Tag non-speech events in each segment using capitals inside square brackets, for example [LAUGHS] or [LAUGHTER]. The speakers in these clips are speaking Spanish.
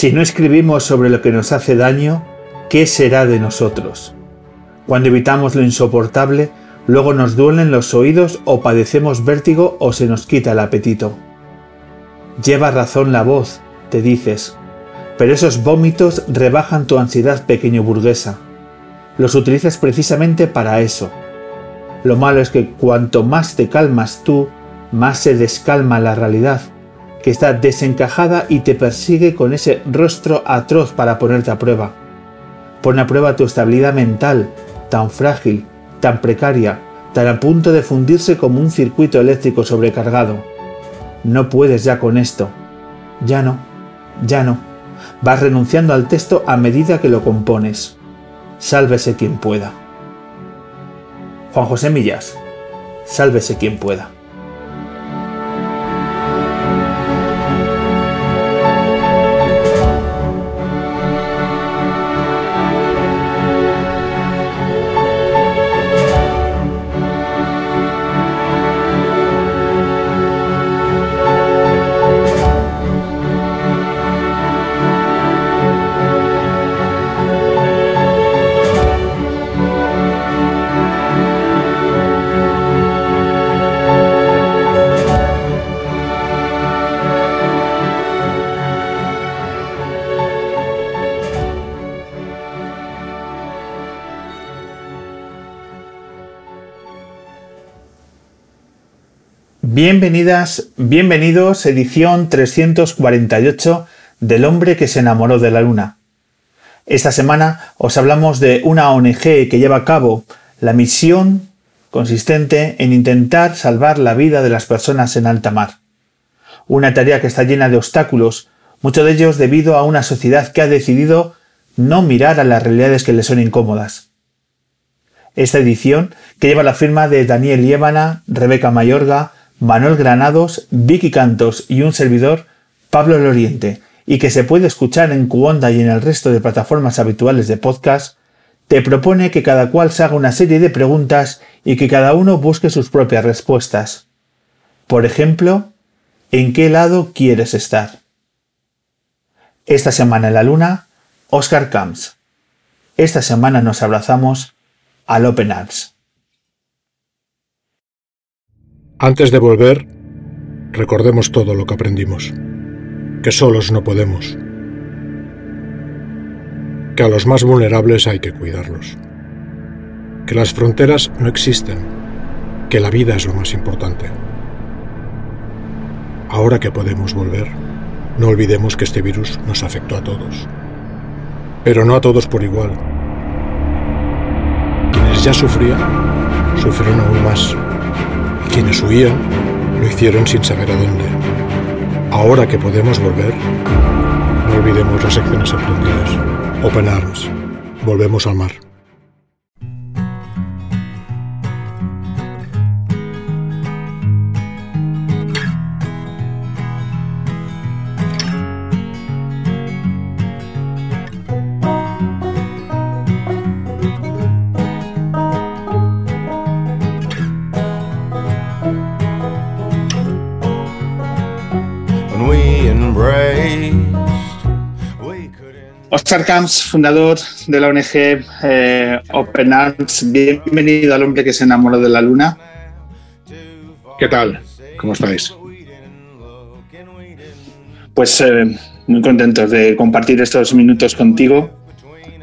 Si no escribimos sobre lo que nos hace daño, ¿qué será de nosotros? Cuando evitamos lo insoportable, luego nos duelen los oídos o padecemos vértigo o se nos quita el apetito. Lleva razón la voz, te dices, pero esos vómitos rebajan tu ansiedad pequeño burguesa. Los utilizas precisamente para eso. Lo malo es que cuanto más te calmas tú, más se descalma la realidad que está desencajada y te persigue con ese rostro atroz para ponerte a prueba. Pone a prueba tu estabilidad mental, tan frágil, tan precaria, tan a punto de fundirse como un circuito eléctrico sobrecargado. No puedes ya con esto. Ya no, ya no. Vas renunciando al texto a medida que lo compones. Sálvese quien pueda. Juan José Millas. Sálvese quien pueda. Bienvenidas, bienvenidos, edición 348 del hombre que se enamoró de la luna. Esta semana os hablamos de una ONG que lleva a cabo la misión consistente en intentar salvar la vida de las personas en alta mar. Una tarea que está llena de obstáculos, muchos de ellos debido a una sociedad que ha decidido no mirar a las realidades que le son incómodas. Esta edición, que lleva la firma de Daniel Liébana, Rebeca Mayorga, Manuel Granados, Vicky Cantos y un servidor, Pablo Loriente, y que se puede escuchar en Cuonda y en el resto de plataformas habituales de podcast, te propone que cada cual se haga una serie de preguntas y que cada uno busque sus propias respuestas. Por ejemplo, ¿en qué lado quieres estar? Esta semana en la Luna, Oscar Camps. Esta semana nos abrazamos al Open Arms. Antes de volver, recordemos todo lo que aprendimos, que solos no podemos, que a los más vulnerables hay que cuidarlos, que las fronteras no existen, que la vida es lo más importante. Ahora que podemos volver, no olvidemos que este virus nos afectó a todos, pero no a todos por igual. Quienes ya sufrían, sufrieron aún más quienes huían lo hicieron sin saber a dónde. Ahora que podemos volver, no olvidemos las acciones aprendidas. Open Arms. Volvemos al mar. Oscar Camps, fundador de la ONG eh, Open Arms, bienvenido al hombre que se enamoró de la luna. ¿Qué tal? ¿Cómo estáis? Pues eh, muy contentos de compartir estos minutos contigo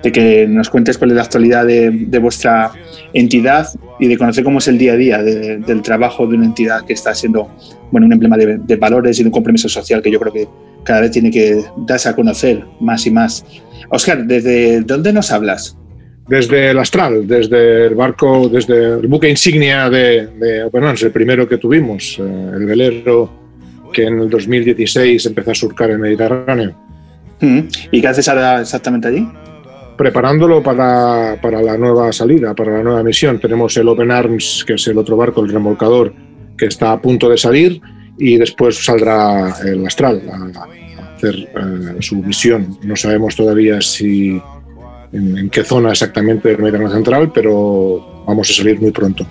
de que nos cuentes cuál es la actualidad de, vuestra entidad y de conocer cómo es el día a día del trabajo de una entidad que está siendo bueno, un emblema de, valores y de un compromiso social que yo creo que cada vez tiene que darse a conocer más y más. Oscar, ¿desde dónde nos hablas? Desde el Astral, desde el barco, desde el buque insignia de, de el primero que tuvimos, eh, el velero que en el 2016 empezó a surcar el Mediterráneo. Mm. ¿Y qué haces ahora exactamente allí? preparándolo para, para, la nueva salida, para la nueva misión. Tenemos el Open Arms, que es el otro barco, el remolcador, que está a punto de salir y después saldrá el Astral a, hacer eh, su misión. No sabemos todavía si en, qué zona exactamente del Mediterráneo Central, pero vamos a salir muy pronto.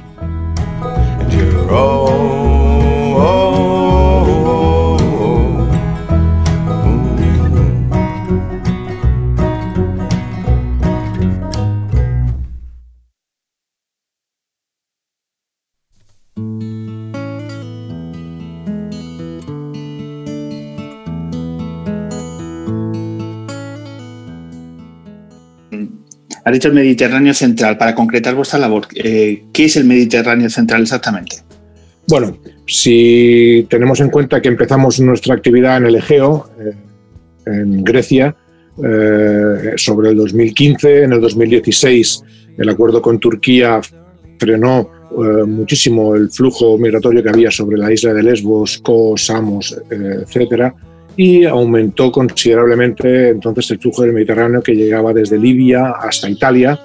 Ha dicho el Mediterráneo Central. Para concretar vuestra labor, eh, ¿qué es el Mediterráneo Central exactamente? Bueno, si tenemos en cuenta que empezamos nuestra actividad en el Egeo, eh, en Grecia, eh, sobre el 2015, en el 2016 el acuerdo con Turquía frenó muchísimo el flujo migratorio que había sobre la isla de Lesbos, Kos, Samos, etcétera y aumentó considerablemente entonces el flujo del Mediterráneo que llegaba desde Libia hasta Italia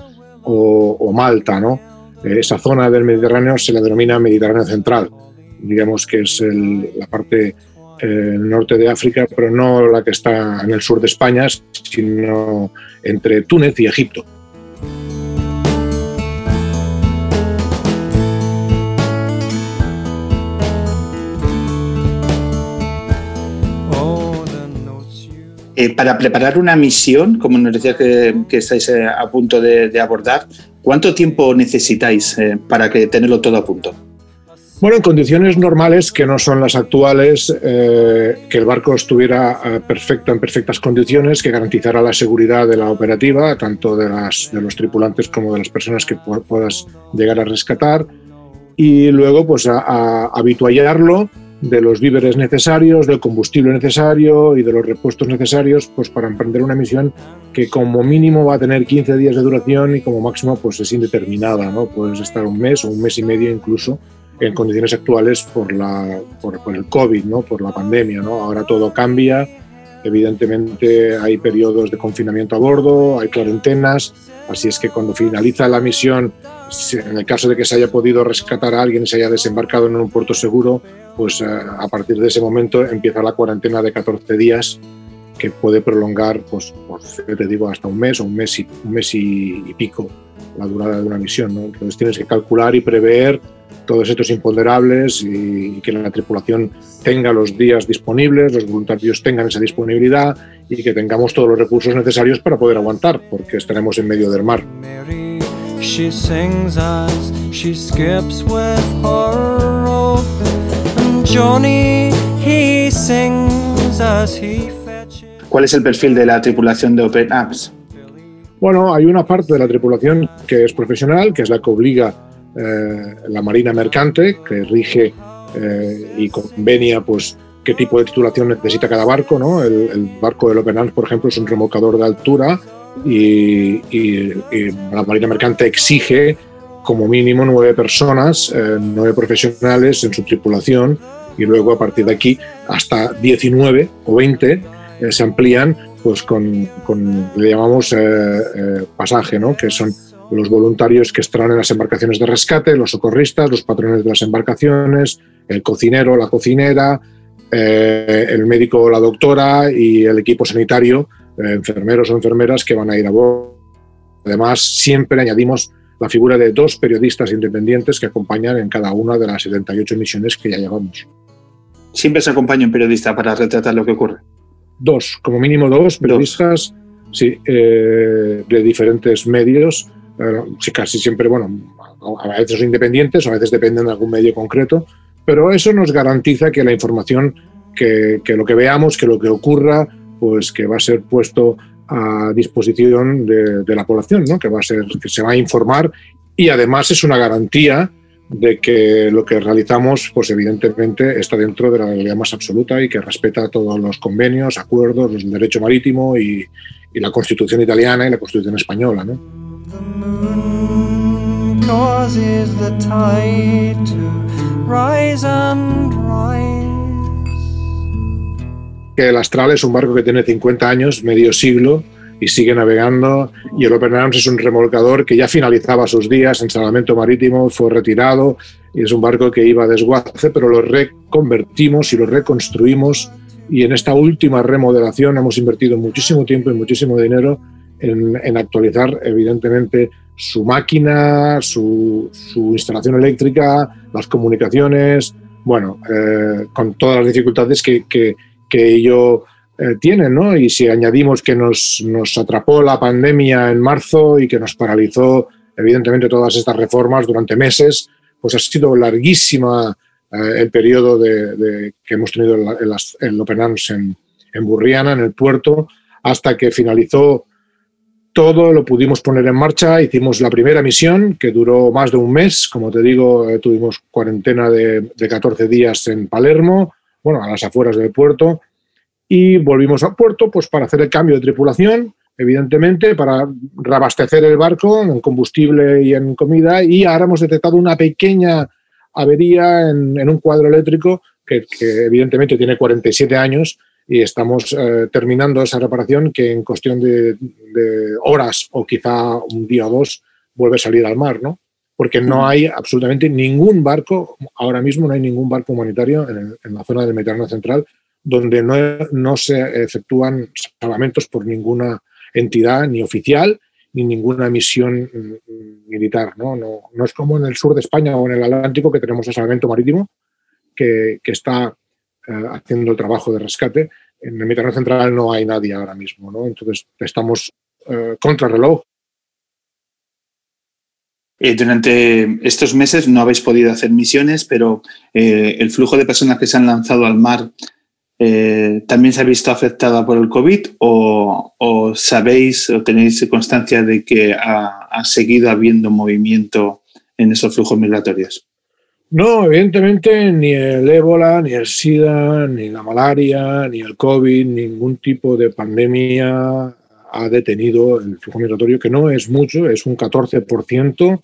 o, Malta. ¿no? Eh, esa zona del Mediterráneo se la denomina Mediterráneo Central, digamos que es la parte eh, norte de África, pero no la que está en el sur de España, sino entre Túnez y Egipto. Eh, para preparar una misión, como nos decía que, estáis eh, a punto de, abordar, ¿cuánto tiempo necesitáis eh, para que tenerlo todo a punto? Bueno, en condiciones normales, que no son las actuales, que el barco estuviera perfecto, en perfectas condiciones, que garantizara la seguridad de la operativa, tanto de, las, de los tripulantes como de las personas que puedas llegar a rescatar, y luego pues a, a habituallarlo de los víveres necesarios, del combustible necesario y de los repuestos necesarios pues para emprender una misión que como mínimo va a tener 15 días de duración y como máximo pues es indeterminada, ¿no? Puedes estar un mes o un mes y medio incluso en condiciones actuales por, la, por, el COVID, ¿no? por la pandemia. ¿no? Ahora todo cambia, evidentemente hay periodos de confinamiento a bordo, hay cuarentenas, así es que cuando finaliza la misión, en el caso de que se haya podido rescatar a alguien y se haya desembarcado en un puerto seguro, pues eh, a partir de ese momento empieza la cuarentena de 14 días que puede prolongar, pues, te digo, hasta un mes o un mes y, un mes y, pico la durada de una misión. ¿no? Entonces tienes que calcular y prever todos estos imponderables y, que la tripulación tenga los días disponibles, los voluntarios tengan esa disponibilidad y que tengamos todos los recursos necesarios para poder aguantar, porque estaremos en medio del mar. ¿Cuál es el perfil de la tripulación de Open Apps? Bueno, hay una parte de la tripulación que es profesional, que es la que obliga eh, la Marina Mercante, que rige eh, y convenia pues, qué tipo de titulación necesita cada barco. ¿no? El, barco del Open Arms, por ejemplo, es un remolcador de altura y, la Marina Mercante exige como mínimo nueve personas, eh, nueve profesionales en su tripulación y luego a partir de aquí hasta 19 o 20 eh, se amplían pues con, le llamamos eh, pasaje, ¿no? que son los voluntarios que estarán en las embarcaciones de rescate, los socorristas, los patrones de las embarcaciones, el cocinero, la cocinera, el médico o la doctora y el equipo sanitario, enfermeros o enfermeras que van a ir a bordo. Además, siempre añadimos la figura de dos periodistas independientes que acompañan en cada una de las 78 misiones que ya llevamos. Siempre se acompaña un periodista para retratar lo que ocurre. Dos, como mínimo dos periodistas, sí, eh, de diferentes medios, casi siempre, bueno, a veces son independientes, a veces dependen de algún medio concreto, pero eso nos garantiza que la información, que, lo que veamos, que lo que ocurra, pues que va a ser puesto a disposición de, la población, ¿no? que, va a ser, que se va a informar y además es una garantía de que lo que realizamos, pues evidentemente está dentro de la legalidad más absoluta y que respeta todos los convenios, acuerdos, el derecho marítimo y, y la Constitución italiana y la Constitución española. ¿no? Que el Astral es un barco que tiene 50 años, medio siglo, y sigue navegando. Y el Open Arms es un remolcador que ya finalizaba sus días en salvamento marítimo, fue retirado y es un barco que iba a desguace, pero lo reconvertimos y lo reconstruimos. Y en esta última remodelación hemos invertido muchísimo tiempo y muchísimo dinero en, actualizar, evidentemente, su máquina, su, instalación eléctrica, las comunicaciones, bueno, eh, con todas las dificultades que, que, que ello eh, tienen, ¿no? Y si añadimos que nos, nos atrapó la pandemia en marzo y que nos paralizó, evidentemente, todas estas reformas durante meses, pues ha sido larguísima eh, el periodo de, que hemos tenido el Open Arms en, en Burriana, en el puerto, hasta que finalizó todo, lo pudimos poner en marcha, hicimos la primera misión, que duró más de un mes, como te digo, eh, tuvimos cuarentena de, de 14 días en Palermo, bueno, a las afueras del puerto, y volvimos al puerto pues, para hacer el cambio de tripulación, evidentemente, para reabastecer el barco en combustible y en comida. Y ahora hemos detectado una pequeña avería en, un cuadro eléctrico que, evidentemente tiene 47 años y estamos eh, terminando esa reparación que en cuestión de, horas o quizá un día o dos vuelve a salir al mar, ¿no? Porque no hay absolutamente ningún barco, ahora mismo no hay ningún barco humanitario en, en la zona del Mediterráneo Central donde no, se efectúan salvamentos por ninguna entidad ni oficial ni ninguna misión mm, militar. ¿no? No, es como en el sur de España o en el Atlántico que tenemos el salvamento marítimo que, está eh, haciendo el trabajo de rescate. En el Mediterráneo Central no hay nadie ahora mismo. ¿no? Entonces estamos eh, contra reloj. Eh, durante estos meses no habéis podido hacer misiones, pero el flujo de personas que se han lanzado al mar eh, también se ha visto afectada por el COVID o, sabéis o tenéis constancia de que ha, seguido habiendo movimiento en esos flujos migratorios? No, evidentemente ni el ébola, ni el SIDA, ni la malaria, ni el COVID, ningún tipo de pandemia ha detenido el flujo migratorio, que no es mucho, es un 14%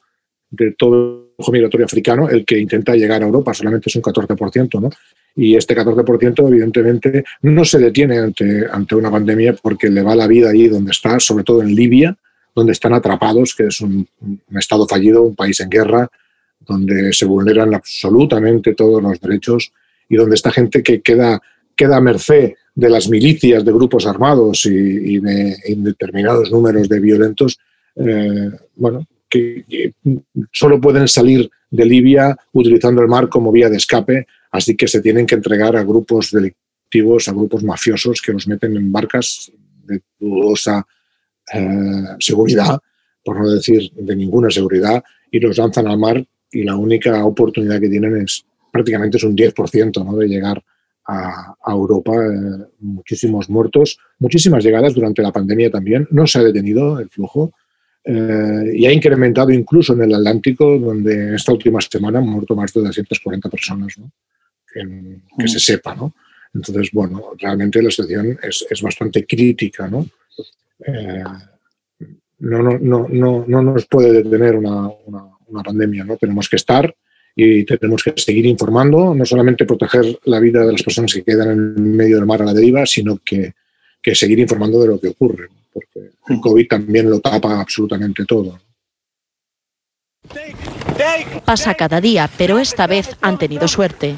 de todo el migratorio africano el que intenta llegar a Europa, solamente es un 14%, ¿no? y este 14% evidentemente no se detiene ante, ante una pandemia porque le va la vida allí donde está, sobre todo en Libia, donde están atrapados, que es un, estado fallido, un país en guerra, donde se vulneran absolutamente todos los derechos y donde esta gente que queda, queda a merced de las milicias de grupos armados y, de indeterminados números de violentos, eh, bueno, que, que, solo pueden salir de Libia utilizando el mar como vía de escape Así que se tienen que entregar a grupos delictivos, a grupos mafiosos que los meten en barcas de dudosa eh, seguridad, por no decir de ninguna seguridad, y los lanzan al mar y la única oportunidad que tienen es prácticamente es un 10% ¿no? de llegar a, Europa. Eh, muchísimos muertos, muchísimas llegadas durante la pandemia también. No se ha detenido el flujo. Eh, y ha incrementado incluso en el Atlántico, donde esta última semana han muerto más de 240 personas. ¿no? que mm. se sepa, ¿no? Entonces, bueno, realmente la situación es, es bastante crítica, ¿no? Eh, no, no, no, no, no, nos puede detener una, una, una, pandemia, ¿no? Tenemos que estar y tenemos que seguir informando, no solamente proteger la vida de las personas que quedan en medio del mar a la deriva, sino que, que seguir informando de lo que ocurre, porque el. COVID también lo tapa absolutamente todo. Pasa cada día, pero esta vez han tenido suerte.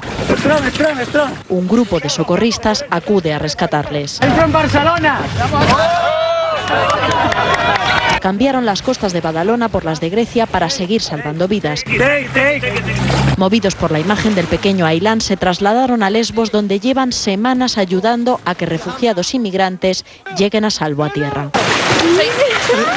Un grupo de socorristas acude a rescatarles. en Barcelona! Cambiaron las costas de Badalona por las de Grecia para seguir salvando vidas. Movidos por la imagen del pequeño Ailán, se trasladaron a Lesbos, donde llevan semanas ayudando a que refugiados inmigrantes lleguen a salvo a tierra.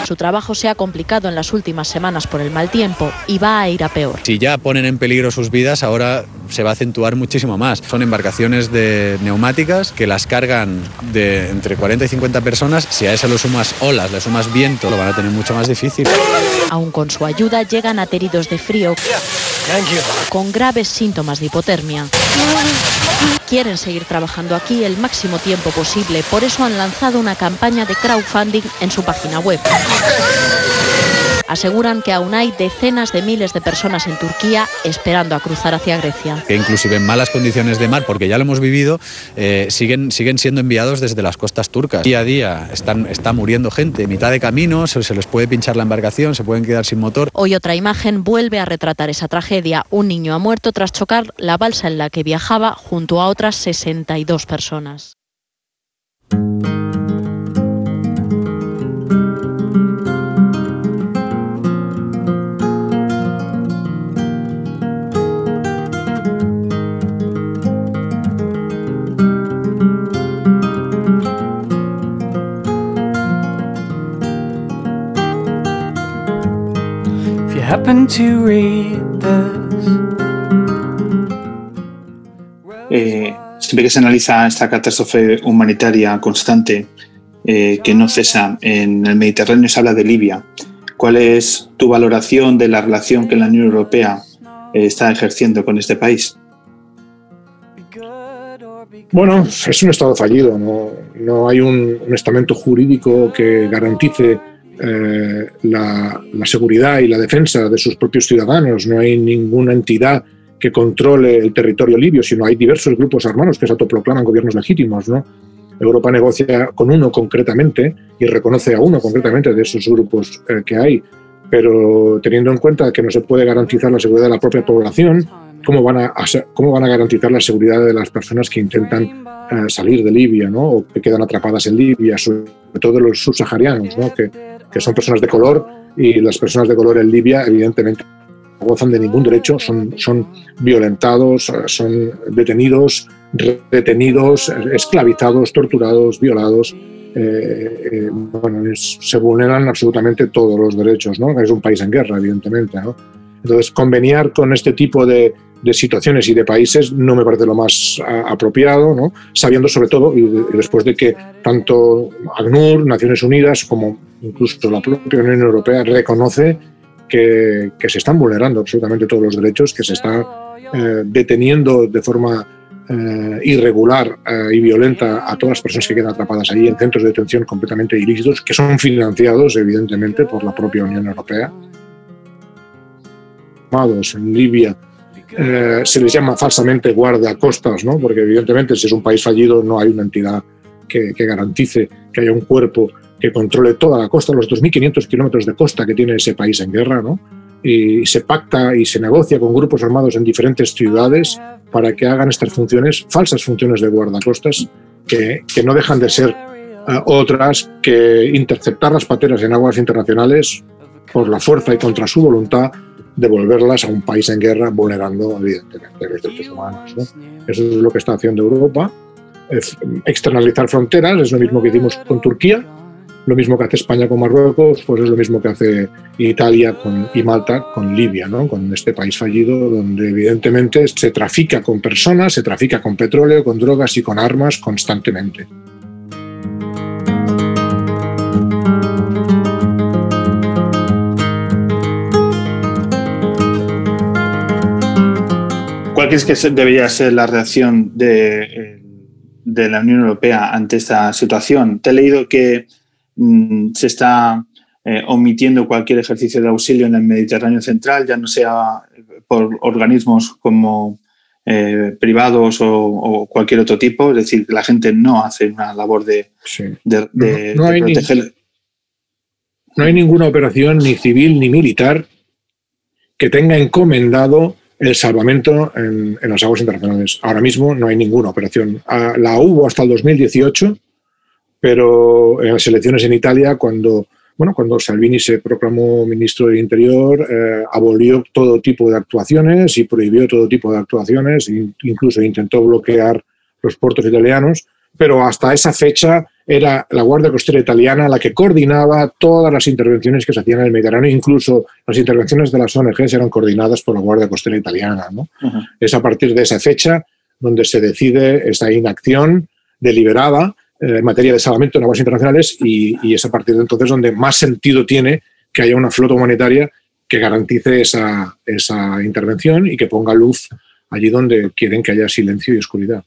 Su trabajo se ha complicado en las últimas semanas por el mal tiempo y va a ir a peor. Si ya ponen en peligro sus vidas, ahora se va a acentuar muchísimo más. Son embarcaciones de neumáticas que las cargan de entre 40 y 50 personas. Si a eso le sumas olas, le sumas viento, lo van a tener mucho más difícil. Aún con su ayuda llegan ateridos de frío con graves síntomas de hipotermia. Quieren seguir trabajando aquí el máximo tiempo posible, por eso han lanzado una campaña de crowdfunding en su página web. Aseguran que aún hay decenas de miles de personas en Turquía esperando a cruzar hacia Grecia. Que inclusive en malas condiciones de mar, porque ya lo hemos vivido, eh, siguen, siguen siendo enviados desde las costas turcas. Día a día están, está muriendo gente, mitad de camino, se, se les puede pinchar la embarcación, se pueden quedar sin motor. Hoy otra imagen vuelve a retratar esa tragedia. Un niño ha muerto tras chocar la balsa en la que viajaba junto a otras 62 personas. Happen to read this, Eh, siempre que se analiza esta catástrofe humanitaria constante eh, que no cesa en el Mediterráneo, se habla de Libia. ¿Cuál es tu valoración de la relación que la Unión Europea eh, está ejerciendo con este país? Bueno, es un Estado fallido, no, no hay un, un, estamento jurídico que garantice eh, la, seguridad y la defensa de sus propios ciudadanos, no hay ninguna entidad que controle el territorio libio, sino hay diversos grupos armados que se autoproclaman gobiernos legítimos. ¿no? Europa negocia con uno concretamente y reconoce a uno concretamente de esos grupos eh, que hay, pero teniendo en cuenta que no se puede garantizar la seguridad de la propia población, ¿cómo van a, cómo van a garantizar la seguridad de las personas que intentan eh, salir de Libia ¿no? o que quedan atrapadas en Libia, sobre todo los subsaharianos, ¿no? que, que son personas de color y las personas de color en Libia evidentemente no gozan de ningún derecho, son, son violentados, son detenidos, retenidos, esclavizados, torturados, violados. Eh, eh, bueno, se vulneran absolutamente todos los derechos, ¿no? Es un país en guerra, evidentemente, ¿no? Entonces, conveniar con este tipo de, de, situaciones y de países no me parece lo más apropiado, sabiendo sobre todo, y, de, y, después de que tanto ACNUR, Naciones Unidas, como incluso la propia Unión Europea reconoce que, que se están vulnerando absolutamente todos los derechos, que se está eh, deteniendo de forma eh, irregular eh, y violenta a todas las personas que quedan atrapadas allí en centros de detención completamente ilícitos, que son financiados evidentemente por la propia Unión Europea. En Libia eh, se les llama falsamente guardacostas, ¿no? porque evidentemente si es un país fallido no hay una entidad que, garantice que haya un cuerpo que controle toda la costa, los 2.500 kilómetros de costa que tiene ese país en guerra, ¿no? y se pacta y se negocia con grupos armados en diferentes ciudades para que hagan estas funciones, falsas funciones de guardacostas, que, que no dejan de ser uh, otras que interceptar las pateras en aguas internacionales por la fuerza y contra su voluntad devolverlas a un país en guerra vulnerando evidentemente los derechos humanos. ¿no? Eso es lo que está haciendo Europa. Externalizar fronteras es lo mismo que hicimos con Turquía, lo mismo que hace España con Marruecos, pues es lo mismo que hace Italia con, y Malta con Libia, ¿no? con este país fallido donde evidentemente se trafica con personas, se trafica con petróleo, con drogas y con armas constantemente. ¿Cuál crees que debería ser la reacción de, de, la Unión Europea ante esta situación? Te he leído que mmm, se está eh, omitiendo cualquier ejercicio de auxilio en el Mediterráneo central, ya no sea por organismos como eh, privados o, o, cualquier otro tipo, es decir, que la gente no hace una labor de, sí. de, de, no, no de proteger. Ni, no hay ninguna operación ni civil ni militar que tenga encomendado el salvamento en, en, las aguas internacionales. Ahora mismo no hay ninguna operación. Ah, la hubo hasta el 2018, pero en las elecciones en Italia, cuando, bueno, cuando Salvini se proclamó ministro del Interior, eh, abolió todo tipo de actuaciones y prohibió todo tipo de actuaciones, incluso intentó bloquear los puertos italianos, pero hasta esa fecha era la Guardia Costera Italiana la que coordinaba todas las intervenciones que se hacían en el Mediterráneo, incluso las intervenciones de las ONGs eran coordinadas por la Guardia Costera Italiana. Es a partir de esa fecha donde se decide esta inacción deliberada eh, en materia de salvamento en aguas internacionales y, es a partir de entonces donde más sentido tiene que haya una flota humanitaria que garantice esa, esa intervención y que ponga luz allí donde quieren que haya silencio y oscuridad.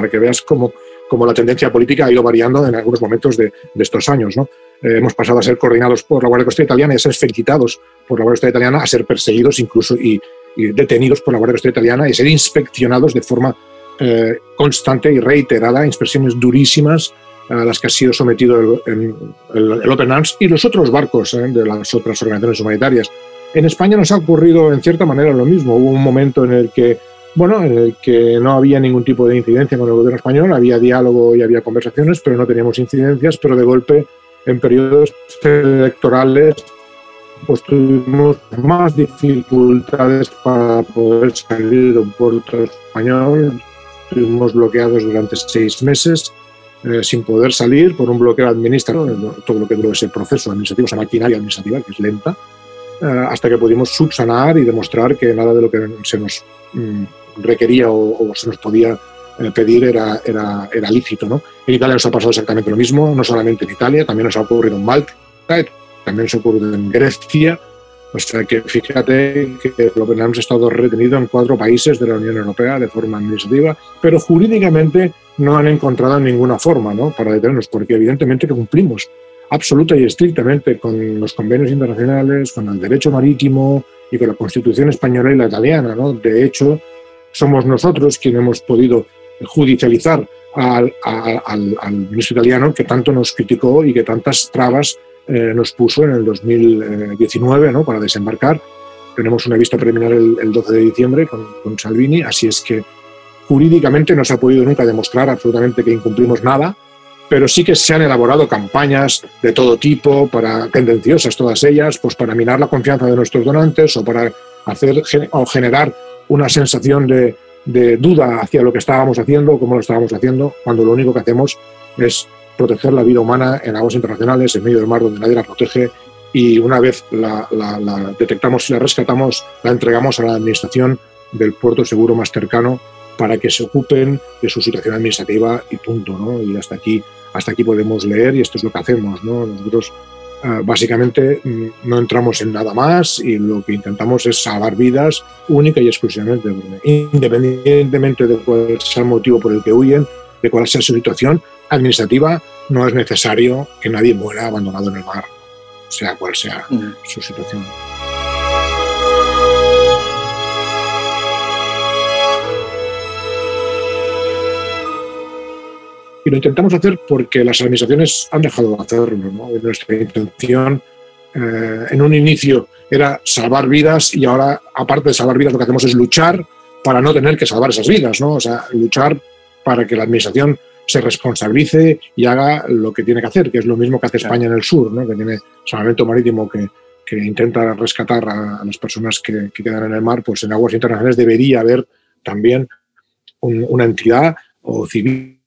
Para que veas cómo, cómo, la tendencia política ha ido variando en algunos momentos de, de estos años. ¿no? Eh, hemos pasado a ser coordinados por la Guardia Costera Italiana y a ser felicitados por la Guardia Costera Italiana, a ser perseguidos incluso y, detenidos por la Guardia Costera Italiana y ser inspeccionados de forma eh, constante y reiterada, inspecciones durísimas a las que ha sido sometido el, el, Open Arms y los otros barcos eh, de las otras organizaciones humanitarias. En España nos ha ocurrido en cierta manera lo mismo. Hubo un momento en el que bueno, en el que no había ningún tipo de incidencia con el gobierno español, había diálogo y había conversaciones, pero no teníamos incidencias, pero de golpe en periodos electorales pues tuvimos más dificultades para poder salir de un puerto español, estuvimos bloqueados durante seis meses eh, sin poder salir por un bloqueo administrativo, todo lo que duró ese proceso administrativo, esa maquinaria administrativa que es lenta, eh, hasta que pudimos subsanar y demostrar que nada de lo que se nos mm, requería o, se nos podía eh, pedir era, era, era lícito. ¿no? En Italia nos ha pasado exactamente lo mismo, no solamente en Italia, también nos ha ocurrido en Malta, también nos ha ocurrido en Grecia. O sea que fíjate que lo que hemos estado retenido en cuatro países de la Unión Europea de forma administrativa, pero jurídicamente no han encontrado ninguna forma ¿no? para detenernos, porque evidentemente que cumplimos absoluta y estrictamente con los convenios internacionales, con el derecho marítimo y con la Constitución española y la italiana. ¿no? De hecho, somos nosotros quienes hemos podido judicializar al, ministro italiano que tanto nos criticó y que tantas trabas eh, nos puso en el 2019 ¿no? para desembarcar. Tenemos una vista preliminar el, 12 de diciembre con, con, Salvini, así es que jurídicamente no se ha podido nunca demostrar absolutamente que incumplimos nada, pero sí que se han elaborado campañas de todo tipo, para tendenciosas todas ellas, pues para minar la confianza de nuestros donantes o para hacer o generar una sensación de, duda hacia lo que estábamos haciendo, cómo lo estábamos haciendo, cuando lo único que hacemos es proteger la vida humana en aguas internacionales, en medio del mar donde nadie la protege, y una vez la, detectamos y la rescatamos, la entregamos a la administración del puerto seguro más cercano para que se ocupen de su situación administrativa y punto, ¿no? Y hasta aquí, hasta aquí podemos leer y esto es lo que hacemos, ¿no? Nosotros básicamente mm, no entramos en nada más y lo que intentamos es salvar vidas única y exclusivamente, independientemente de cuál sea el motivo por el que huyen, de cuál sea su situación administrativa, no es necesario que nadie muera abandonado en el mar, sea cual sea su situación. Y lo intentamos hacer porque las administraciones han dejado de hacerlo. ¿no? Nuestra intención eh, en un inicio era salvar vidas y ahora, aparte de salvar vidas, lo que hacemos es luchar para no tener que salvar esas vidas, ¿no? O sea, luchar para que la administración se responsabilice y haga lo que tiene que hacer, que es lo mismo que hace España en el sur, ¿no? que tiene salvamento marítimo que, que intenta rescatar a, las personas que, quedan en el mar, pues en aguas internacionales debería haber también una entidad o civil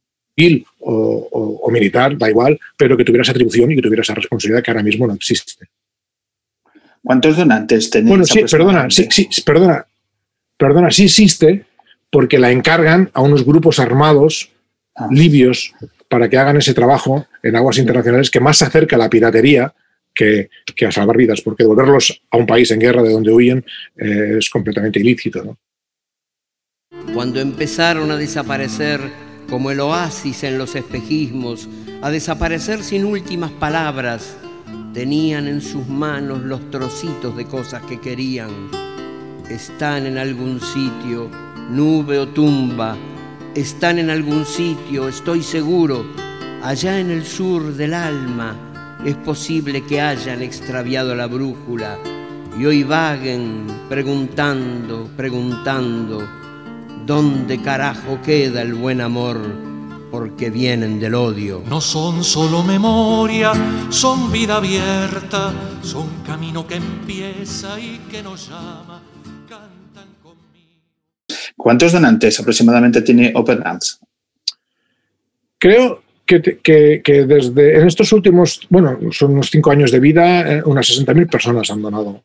o, militar, da igual, pero que tuviera esa atribución y que tuviera esa responsabilidad que ahora mismo no existe. ¿Cuántos donantes tenéis? Bueno, sí, perdona, sí, sí, perdona, perdona, sí existe porque la encargan a unos grupos armados ah. libios para que hagan ese trabajo en aguas internacionales que más se acerca a la piratería que, a salvar vidas, porque devolverlos a un país en guerra de donde huyen eh, es completamente ilícito. ¿no? Cuando empezaron a desaparecer como el oasis en los espejismos, a desaparecer sin últimas palabras, tenían en sus manos los trocitos de cosas que querían. Están en algún sitio, nube o tumba, están en algún sitio, estoy seguro, allá en el sur del alma, es posible que hayan extraviado la brújula y hoy vaguen preguntando, preguntando, ¿dónde carajo queda el buen amor? Porque vienen del odio. No son solo memoria, son vida abierta, son camino que empieza y que nos llama. Cantan conmigo. ¿Cuántos donantes aproximadamente tiene Open Arms? Creo que, que, que desde en estos últimos, bueno, son unos cinco años de vida, eh, unas 60.000 personas han donado.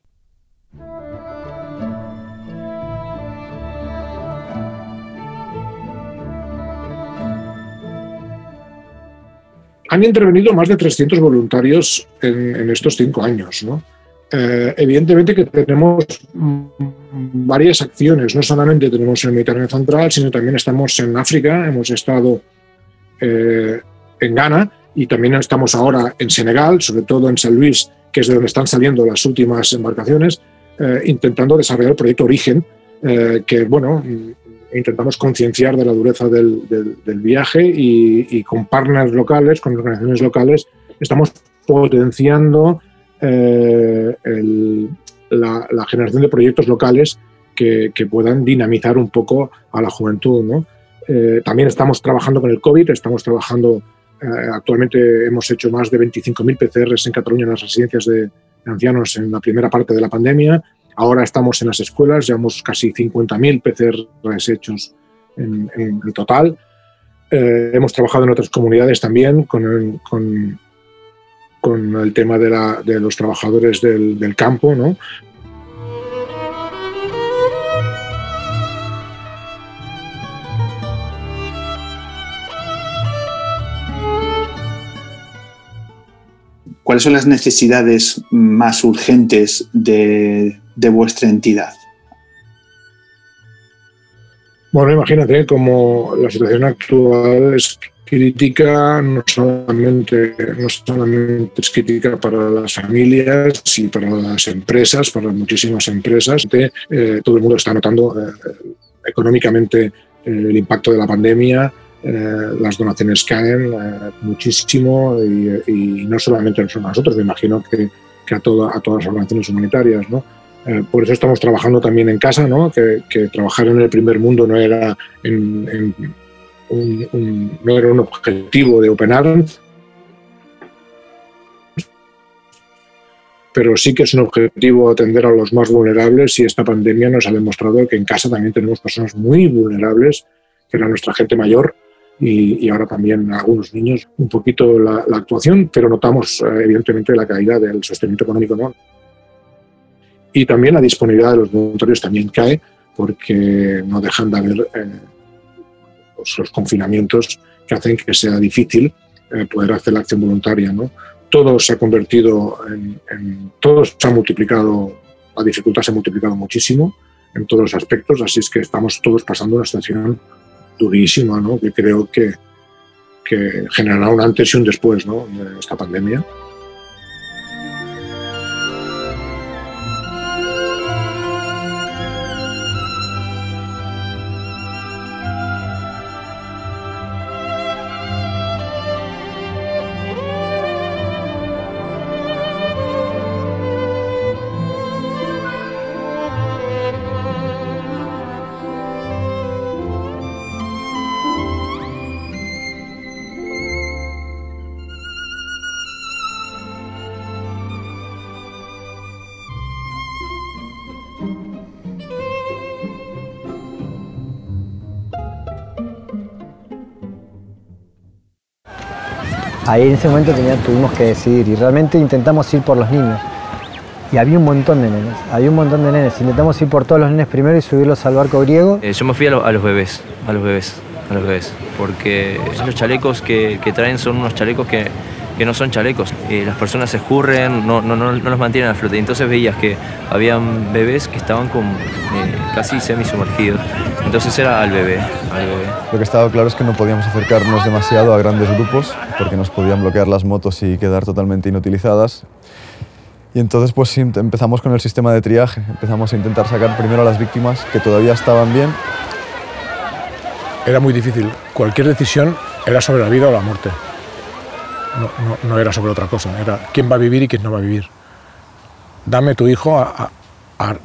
Han intervenido más de 300 voluntarios en, en estos cinco años. ¿no? Eh, evidentemente que tenemos varias acciones, no solamente tenemos en el Mediterráneo Central, sino también estamos en África, hemos estado eh, en Ghana y también estamos ahora en Senegal, sobre todo en San Luis, que es de donde están saliendo las últimas embarcaciones, eh, intentando desarrollar el proyecto Origen, eh, que bueno, intentamos concienciar de la dureza del, del- del viaje y, y con partners locales, con organizaciones locales, estamos potenciando eh, el- la, la generación de proyectos locales que, que puedan dinamizar un poco a la juventud. ¿no? Eh, también estamos trabajando con el COVID, estamos trabajando, eh, actualmente hemos hecho más de 25.000 PCRs en Cataluña en las residencias de, ancianos en la primera parte de la pandemia. Ahora estamos en las escuelas, llevamos casi 50.000 PCRs hechos en, en- total. Eh, hemos trabajado en otras comunidades también con el, tema de los trabajadores del, del campo, ¿no? ¿Cuáles son las necesidades más urgentes de, de vuestra entidad? Bueno, imagínate como la situación actual es crítica, no solamente, no solamente es crítica para las familias y para las empresas, para muchísimas empresas. Eh, todo el mundo está notando eh, económicamente eh, el impacto de la pandemia, eh, las donaciones caen eh, muchísimo y, no solamente a nosotros, me imagino que, que a, a todas las organizaciones humanitarias, ¿no? Eh, por eso estamos trabajando también en casa, ¿no? que, que trabajar en el primer mundo no era, en- en un, un- no era un objetivo de Open Arms, pero sí que es un objetivo atender a los más vulnerables y esta pandemia nos ha demostrado que en casa también tenemos personas muy vulnerables, que era nuestra gente mayor y, y ahora también algunos niños. Un poquito la, la actuación, pero notamos eh, evidentemente la caída del sostenimiento económico, ¿no? Y también la disponibilidad de los voluntarios también cae porque no dejan de haber eh, pues, los confinamientos que hacen que sea difícil eh, poder hacer la acción voluntaria. ¿no? Todo se ha convertido en, en- todo se ha multiplicado, la dificultad se ha multiplicado muchísimo en todos los aspectos, así es que estamos todos pasando una situación durísima, ¿no? que creo que, que generará un antes y un después ¿no? de esta pandemia. Ahí en ese momento tuvimos que decidir y realmente intentamos ir por los niños. Y había un montón de nenes, había un montón de nenes. Intentamos ir por todos los nenes primero y subirlos al barco griego. Eh, yo me fui a, lo- a los bebés, a los bebés, a los bebés, porque los chalecos que, traen son unos chalecos que, no son chalecos. Eh, las personas se escurren, no, no, no, no los mantienen a flote. Entonces veías que habían bebés que estaban como, eh, casi semisumergidos. Entonces era al bebé, al bebé. Lo que estaba claro es que no podíamos acercarnos demasiado a grandes grupos porque nos podían bloquear las motos y quedar totalmente inutilizadas. Y entonces pues empezamos con el sistema de triaje. Empezamos a intentar sacar primero a las víctimas que todavía estaban bien. Era muy difícil. Cualquier decisión era sobre la vida o la muerte. no, no, era sobre otra cosa, era quién va a vivir y quién no va a vivir. Dame tu hijo, a,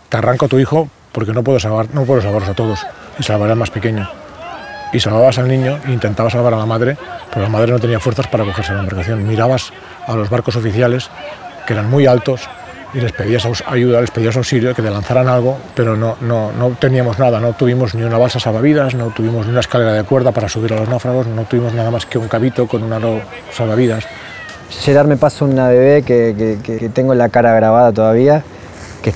te arranco a tu hijo porque no puedo, salvar, no puedo salvarlos a todos y salvaré al más pequeño. Y salvabas al niño e intentabas salvar a la madre, pero la madre no tenía fuerzas para cogerse a la embarcación. Mirabas a los barcos oficiales, que eran muy altos, y les pedías ayuda, les pedías auxilio, que te lanzaran algo, pero no, no, no teníamos nada, no tuvimos ni una balsa salvavidas, no tuvimos ni una escalera de cuerda para subir a los náufragos, no tuvimos nada más que un cabito con un aro salvavidas. Gerard me pasa una bebé que, que, que tengo la cara grabada todavía, que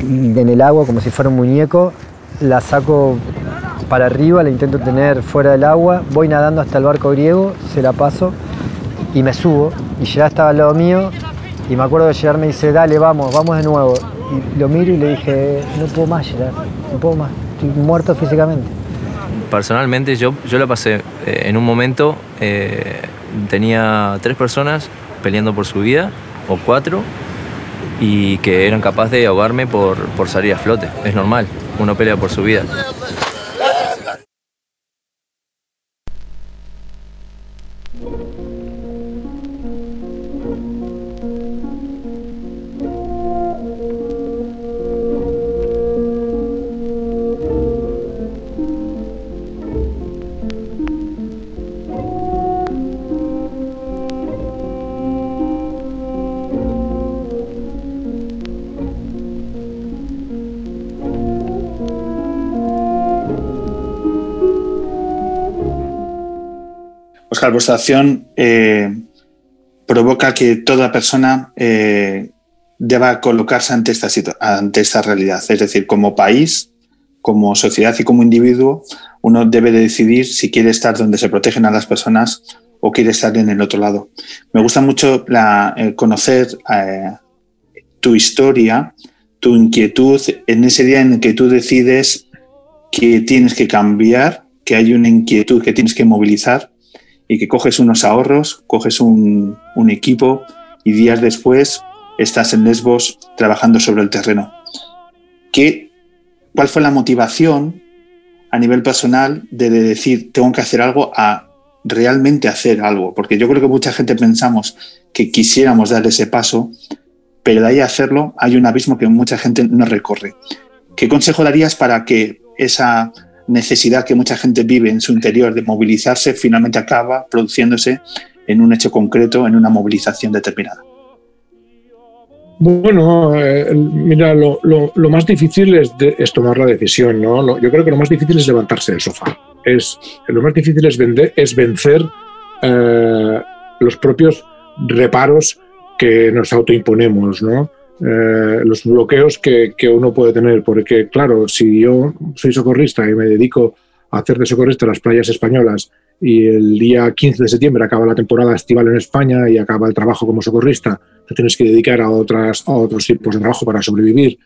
en el agua como si fuera un muñeco, la saco para arriba, la intento tener fuera del agua, voy nadando hasta el barco griego, se la paso y me subo. Y Gerard estaba al lado mío y me acuerdo que Gerard me dice, dale, vamos, vamos de nuevo. Y lo miro y le dije, no puedo más, Gerard, no puedo más, estoy muerto físicamente. Personalmente yo, yo la pasé eh, en un momento, eh, tenía tres personas peleando por su vida, o cuatro, y que eran capaces de ahogarme por, por salir a flote. Es normal, uno pelea por su vida. Oscar, vuestra acción eh, provoca que toda persona eh, deba colocarse ante esta, ante esta realidad. Es decir, como país, como sociedad y como individuo, uno debe de decidir si quiere estar donde se protegen a las personas o quiere estar en el otro lado. Me gusta mucho la, conocer eh, tu historia, tu inquietud en ese día en que tú decides que tienes que cambiar, que hay una inquietud que tienes que movilizar y que coges unos ahorros, coges un, equipo y días después estás en Lesbos trabajando sobre el terreno. ¿Qué, ¿Cuál fue la motivación a nivel personal de, decir tengo que hacer algo a realmente hacer algo? Porque yo creo que mucha gente pensamos que quisiéramos dar ese paso, pero de ahí a hacerlo hay un abismo que mucha gente no recorre. ¿Qué consejo darías para que esa necesidad que mucha gente vive en su interior de movilizarse finalmente acaba produciéndose en un hecho concreto, en una movilización determinada. Bueno, eh, mira, lo, más difícil es, tomar la decisión, ¿no? yo creo que lo más difícil es levantarse del sofá. Es, lo más difícil es, vender, es vencer eh, los propios reparos que nos autoimponemos, ¿no? Eh, los bloqueos que, uno puede tener, porque claro, si yo soy socorrista y me dedico a hacer de socorrista las playas españolas y el día 15 de septiembre acaba la temporada estival en España y acaba el trabajo como socorrista, te tienes que dedicar a, otras, a otros tipos de trabajo para sobrevivir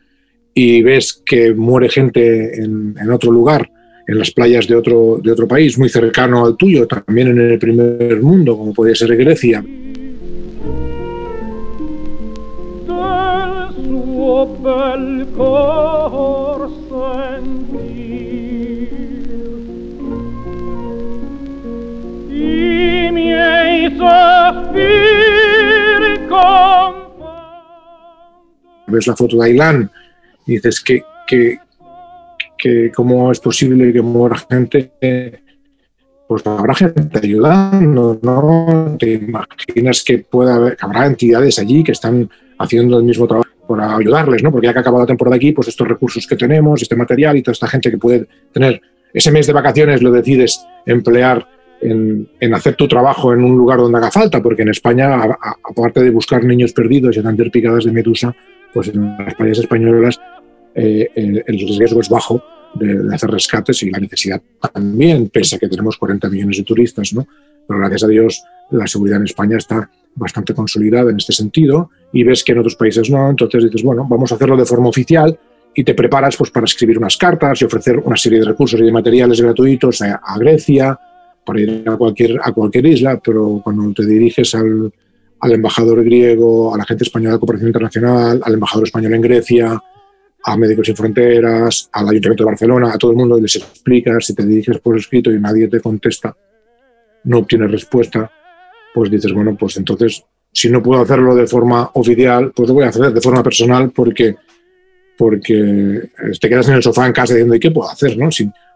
y ves que muere gente en, otro lugar, en las playas de otro, de otro país muy cercano al tuyo, también en el primer mundo, como puede ser Grecia. Ves la foto de Ailán y dices que, que, que cómo es posible que muera gente. Pues habrá gente ayudando, ¿no? Te imaginas que pueda haber, habrá entidades allí que están haciendo el mismo trabajo para ayudarles, ¿no? Porque ya que ha acabado la temporada aquí, pues estos recursos que tenemos, este material y toda esta gente que puede tener ese mes de vacaciones lo decides emplear en, hacer tu trabajo en un lugar donde haga falta, porque en España, aparte de buscar niños perdidos y atender picadas de medusa, pues en las playas españolas eh, el, riesgo es bajo de, hacer rescates y la necesidad también, pese a que tenemos 40 millones de turistas, ¿no? Pero gracias a Dios la seguridad en España está bastante consolidada en este sentido y ves que en otros países no, entonces dices, bueno, vamos a hacerlo de forma oficial y te preparas pues, para escribir unas cartas y ofrecer una serie de recursos y de materiales gratuitos a, Grecia, para ir a cualquier, a cualquier isla, pero cuando te diriges al, al embajador griego, a la gente española de cooperación internacional, al embajador español en Grecia, a Médicos Sin Fronteras, al Ayuntamiento de Barcelona, a todo el mundo y les explicas, si te diriges por escrito y nadie te contesta, no obtienes respuesta, pues dices, bueno, pues entonces, si no puedo hacerlo de forma oficial, pues lo voy a hacer de forma personal porque, porque te quedas en el sofá en casa diciendo, ¿y qué puedo hacer? ¿no?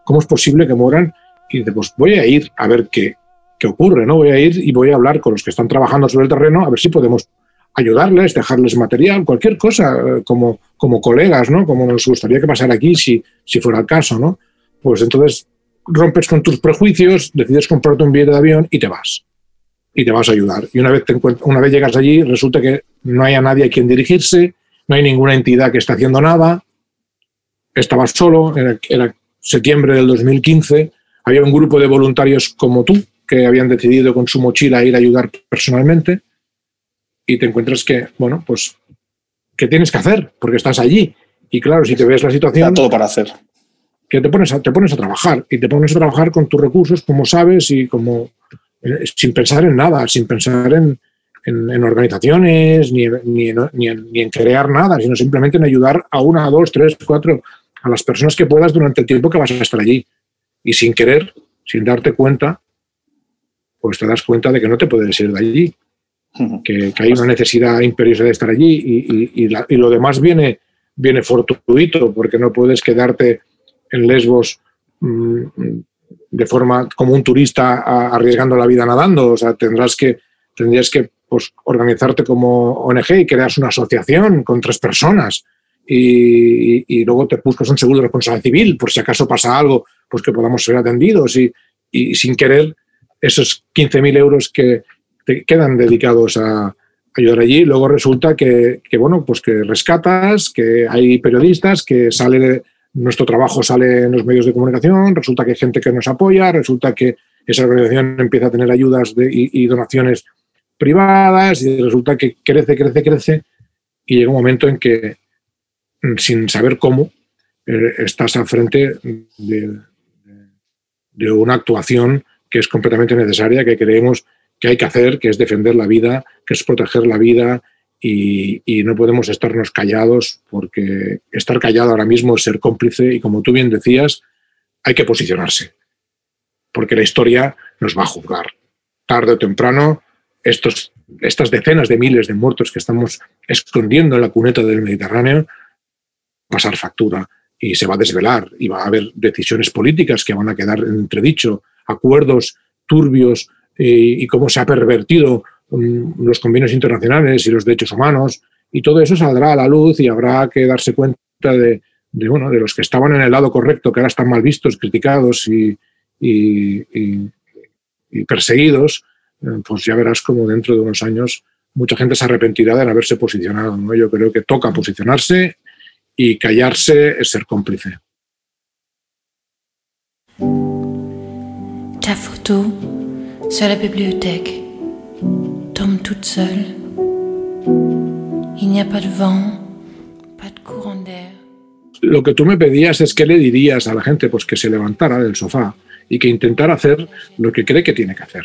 ¿Cómo es posible que mueran? Y dices, pues voy a ir a ver qué, qué ocurre, ¿no? Voy a ir y voy a hablar con los que están trabajando sobre el terreno a ver si podemos ayudarles, dejarles material, cualquier cosa, eh, como, como colegas, ¿no? Como nos gustaría que pasara aquí si, si fuera el caso, ¿no? Pues entonces rompes con tus prejuicios, decides comprarte un billete de avión y te vas. Y te vas a ayudar. Y una vez, te una vez llegas allí, resulta que no hay a nadie a quien dirigirse, no hay ninguna entidad que esté haciendo nada. Estabas solo, era, era septiembre del 2015, había un grupo de voluntarios como tú que habían decidido con su mochila ir a ayudar personalmente y te encuentras que, bueno, pues, ¿qué tienes que hacer? Porque estás allí. Y claro, si te ves la situación... todo para hacer. Que te pones, a, te pones a trabajar y te pones a trabajar con tus recursos como sabes y como sin pensar en nada, sin pensar en, en, organizaciones ni, ni, ni, en, ni, en, crear nada, sino simplemente en ayudar a una, dos, tres, cuatro, a las personas que puedas durante el tiempo que vas a estar allí. Y sin querer, sin darte cuenta, pues te das cuenta de que no te puedes ir de allí que, hay una necesidad imperiosa de estar allí y, lo demás viene, viene fortuito, porque no puedes quedarte en Lesbos mm, de forma como un turista arriesgando la vida nadando. O sea, tendrás que, tendrías que pues, organizarte como ONG y creas una asociación con tres personas. Y, luego te buscas un seguro de responsabilidad civil por si acaso pasa algo, pues que podamos ser atendidos y, y sin querer esos 15.000 euros que, te quedan dedicados a ayudar allí. Luego resulta que, bueno, pues que rescatas, que hay periodistas, que sale nuestro trabajo sale en los medios de comunicación, resulta que hay gente que nos apoya, resulta que esa organización empieza a tener ayudas y, donaciones privadas y resulta que crece, crece, crece y llega un momento en que sin saber cómo eh, estás al frente de, una actuación que es completamente necesaria, que creemos que hay que hacer, que es defender la vida, que es proteger la vida y, no podemos estarnos callados porque estar callado ahora mismo es ser cómplice y como tú bien decías, hay que posicionarse porque la historia nos va a juzgar. Tarde o temprano, estos, estas decenas de miles de muertos que estamos escondiendo en la cuneta del Mediterráneo, pasar factura y se va a desvelar y va a haber decisiones políticas que van a quedar en entredicho, acuerdos turbios y, cómo se ha pervertido los convenios internacionales y los derechos humanos, y todo eso saldrá a la luz y habrá que darse cuenta de, bueno, de los que estaban en el lado correcto, que ahora están mal vistos, criticados y, perseguidos, eh, pues ya verás como dentro de unos años mucha gente se arrepentirá de haberse posicionado. ¿no? Yo creo que toca posicionarse y callarse es ser cómplice. Ta sur la bibliothèque, tombe toute seule. Il n'y a vent, pas de courant. Lo que tú me pedías es que le dirías a la gente pues que se levantara del sofá y que intentara hacer lo que cree que tiene que hacer.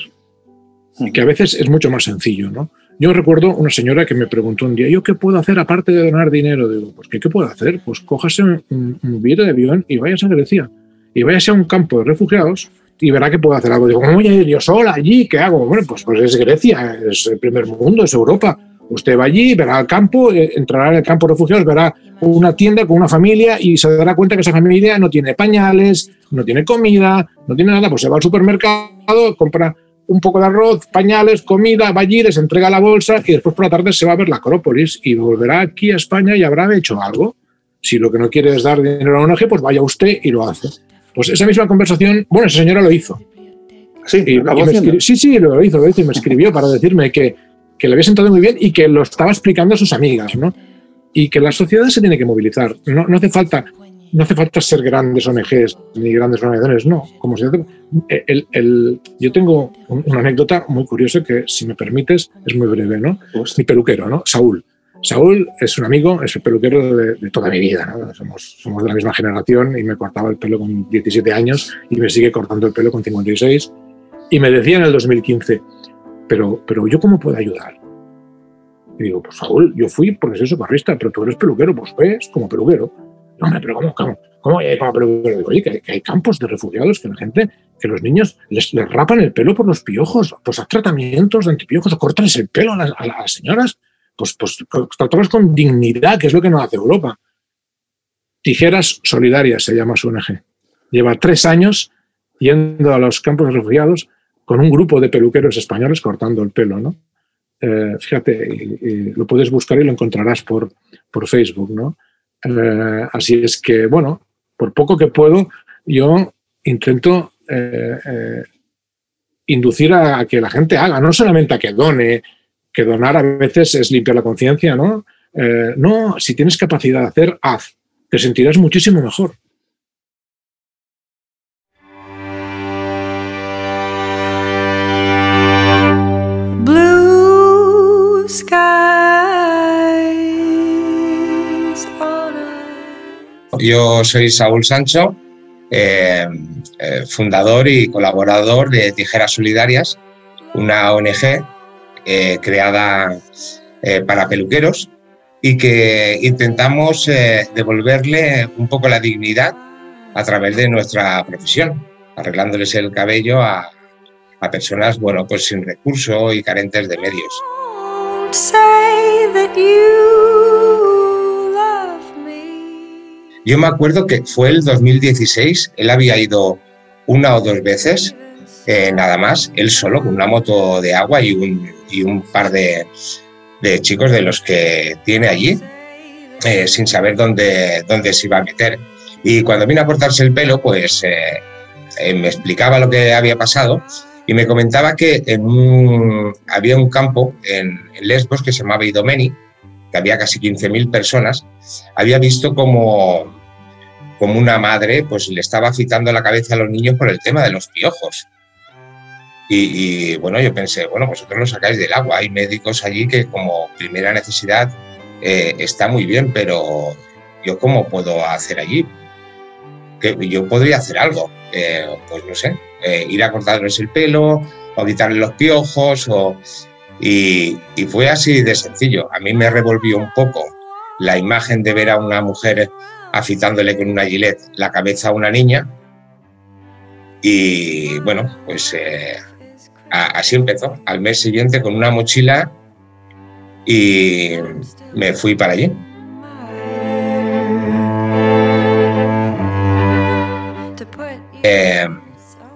Y que a veces es mucho más sencillo, ¿no? Yo recuerdo una señora que me preguntó un día, ¿yo qué puedo hacer aparte de donar dinero? Digo, pues ¿qué, qué puedo hacer? Pues cójase un, un, billete de avión y váyase a Grecia. Y váyase a un campo de refugiados y verá que puedo hacer algo. Digo, ¿cómo voy yo sola allí? ¿Qué hago? Bueno, pues, pues es Grecia, es el primer mundo, es Europa. Usted va allí, verá el campo, eh, entrará en el campo de refugiados, verá una tienda con una familia y se dará cuenta que esa familia no tiene pañales, no tiene comida, no tiene nada. Pues se va al supermercado, compra un poco de arroz, pañales, comida, va allí, les entrega la bolsa y después por la tarde se va a ver la Acrópolis y volverá aquí a España y habrá hecho algo. Si lo que no quiere es dar dinero a un ONG, pues vaya usted y lo hace. Pues esa misma conversación, bueno, esa señora lo hizo. Sí, sí, sí, lo hizo, lo hizo y me escribió para decirme que, que le había sentado muy bien y que lo estaba explicando a sus amigas, ¿no? Y que la sociedad se tiene que movilizar. No, no hace falta no hace falta ser grandes ONGs ni grandes organizaciones, no. Como si el, el, yo tengo una anécdota muy curiosa que, si me permites, es muy breve, ¿no? Mi peluquero, ¿no? Saúl. Saúl es un amigo, es el peluquero de, toda mi vida. Somos, somos, de la misma generación y me cortaba el pelo con 17 años y me sigue cortando el pelo con 56. Y me decía en el 2015, pero, pero ¿yo cómo puedo ayudar? Y digo, pues Saúl, yo fui porque soy socorrista, pero tú eres peluquero, pues ves como peluquero. hombre, pero ¿cómo? ¿Cómo? ¿Cómo hay como peluquero? Oye, que, hay campos de refugiados que la gente, que los niños les, les rapan el pelo por los piojos, pues haz tratamientos de antipiojos o cortarles el pelo a las, a las señoras, pues, pues tratarlos con dignidad, que es lo que no hace Europa. Tijeras Solidarias se llama su ONG. Lleva tres años yendo a los campos de refugiados con un grupo de peluqueros españoles cortando el pelo, ¿no? Eh, fíjate, lo puedes buscar y lo encontrarás por, por Facebook, ¿no? Eh, así es que, bueno, por poco que puedo, yo intento eh, inducir a, que la gente haga, no solamente a que done, que donar a veces es limpiar la conciencia, ¿no? no, si tienes capacidad de hacer, haz, te sentirás muchísimo mejor. Yo soy Saúl Sancho, eh, eh, fundador y colaborador de Tijeras Solidarias, una ONG eh, creada para peluqueros y que intentamos devolverle un poco la dignidad a través de nuestra profesión, arreglándoles el cabello a, a personas bueno, pues sin recursos y carentes de medios. Yo me acuerdo que fue el 2016, él había ido una o dos veces, eh, nada más, él solo, con una moto de agua y un, y un par de, chicos de los que tiene allí, eh, sin saber dónde, dónde se iba a meter. Y cuando vino a cortarse el pelo, pues eh, me explicaba lo que había pasado y me comentaba que había un campo en, Lesbos que se llamaba Idomeni, que había casi 15.000 personas, había visto como, como una madre pues le estaba afitando la cabeza a los niños por el tema de los piojos. Y, bueno, yo pensé, bueno, vosotros lo sacáis del agua, hay médicos allí que como primera necesidad eh, está muy bien, pero yo cómo puedo hacer allí? Que yo podría hacer algo, eh, pues no sé, eh, ir a cortarles el pelo o quitarle los piojos. O, y, fue así de sencillo. A mí me revolvió un poco la imagen de ver a una mujer afitándole con una gilet la cabeza a una niña. Y bueno, pues eh, así empezó. Al mes siguiente con una mochila y me fui para allí. Eh,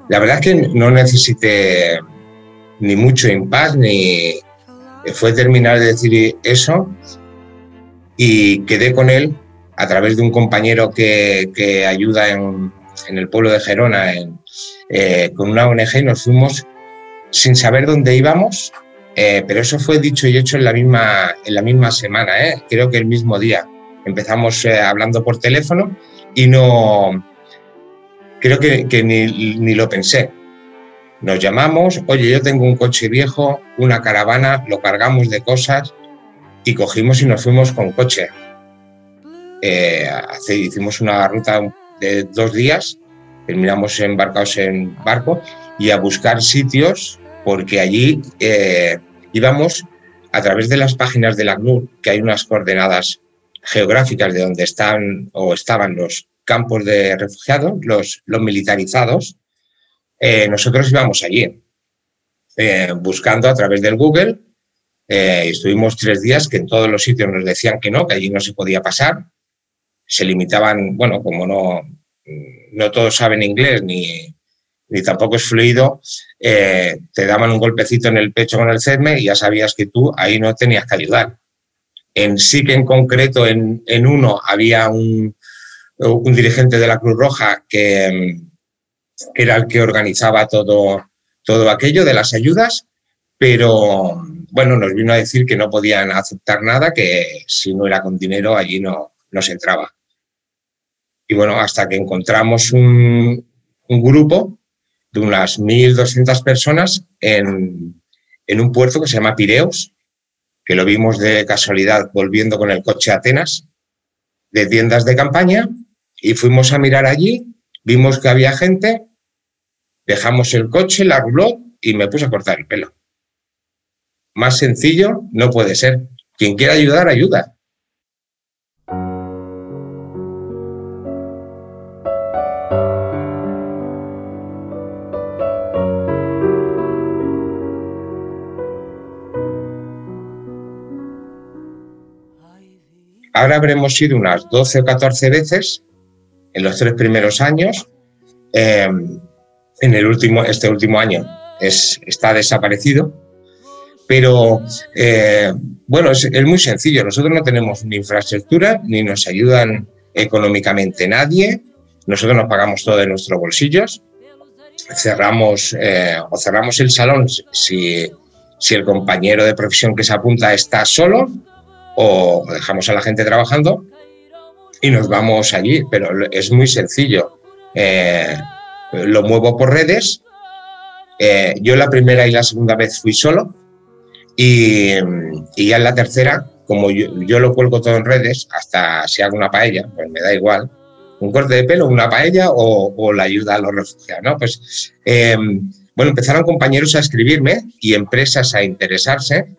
la verdad es que no necesité ni mucho impas, ni fue terminar de decir eso y quedé con él a través de un compañero que, ayuda en, el pueblo de Gerona eh, con una ONG y nos fuimos sin saber dónde íbamos, eh, pero eso fue dicho y hecho en la misma, en la misma semana, eh, creo que el mismo día. Empezamos hablando por teléfono y no, creo que, ni, lo pensé. Nos llamamos, oye, yo tengo un coche viejo, una caravana, lo cargamos de cosas y cogimos y nos fuimos con coche. Eh, hicimos una ruta de dos días, terminamos embarcados en barco y a buscar sitios porque allí eh, íbamos a través de las páginas de la CNUR, que hay unas coordenadas geográficas de donde están o estaban los campos de refugiados, los, militarizados, eh, nosotros íbamos allí, eh, buscando a través del Google. Estuvimos tres días que en todos los sitios nos decían que no, que allí no se podía pasar. Se limitaban, bueno, como no, no todos saben inglés ni, ni tampoco es fluido, te daban un golpecito en el pecho con el CEDME y ya sabías que tú ahí no tenías que ayudar. En sí que en concreto en, en uno había un, un dirigente de la Cruz Roja que, era el que organizaba todo, todo aquello de las ayudas, pero bueno, nos vino a decir que no podían aceptar nada, que si no era con dinero allí no, no se entraba. Y bueno, hasta que encontramos un, grupo de unas 1.200 personas en, en, un puerto que se llama Pireos, que lo vimos de casualidad volviendo con el coche a Atenas, de tiendas de campaña, y fuimos a mirar allí, vimos que había gente, dejamos el coche, la ruló y me puse a cortar el pelo. Más sencillo no puede ser. Quien quiera ayudar, ayuda. Ahora habremos ido unas 12 o 14 veces en los tres primeros años. Eh, en el último, este último año es, está desaparecido. Pero eh, bueno, es, muy sencillo. Nosotros no tenemos ni infraestructura, ni nos ayudan económicamente nadie. Nosotros nos pagamos todo de nuestros bolsillos. Cerramos eh, o cerramos el salón si el compañero de profesión que se apunta está solo o dejamos a la gente trabajando y nos vamos allí. Pero es muy sencillo. Eh, lo muevo por redes. Eh, yo la primera y la segunda vez fui solo y, ya en la tercera, como yo, lo cuelgo todo en redes, hasta si hago una paella, pues me da igual, un corte de pelo, una paella o, o la ayuda a los refugiados. ¿no? Pues, eh, bueno, empezaron compañeros a escribirme y empresas a interesarse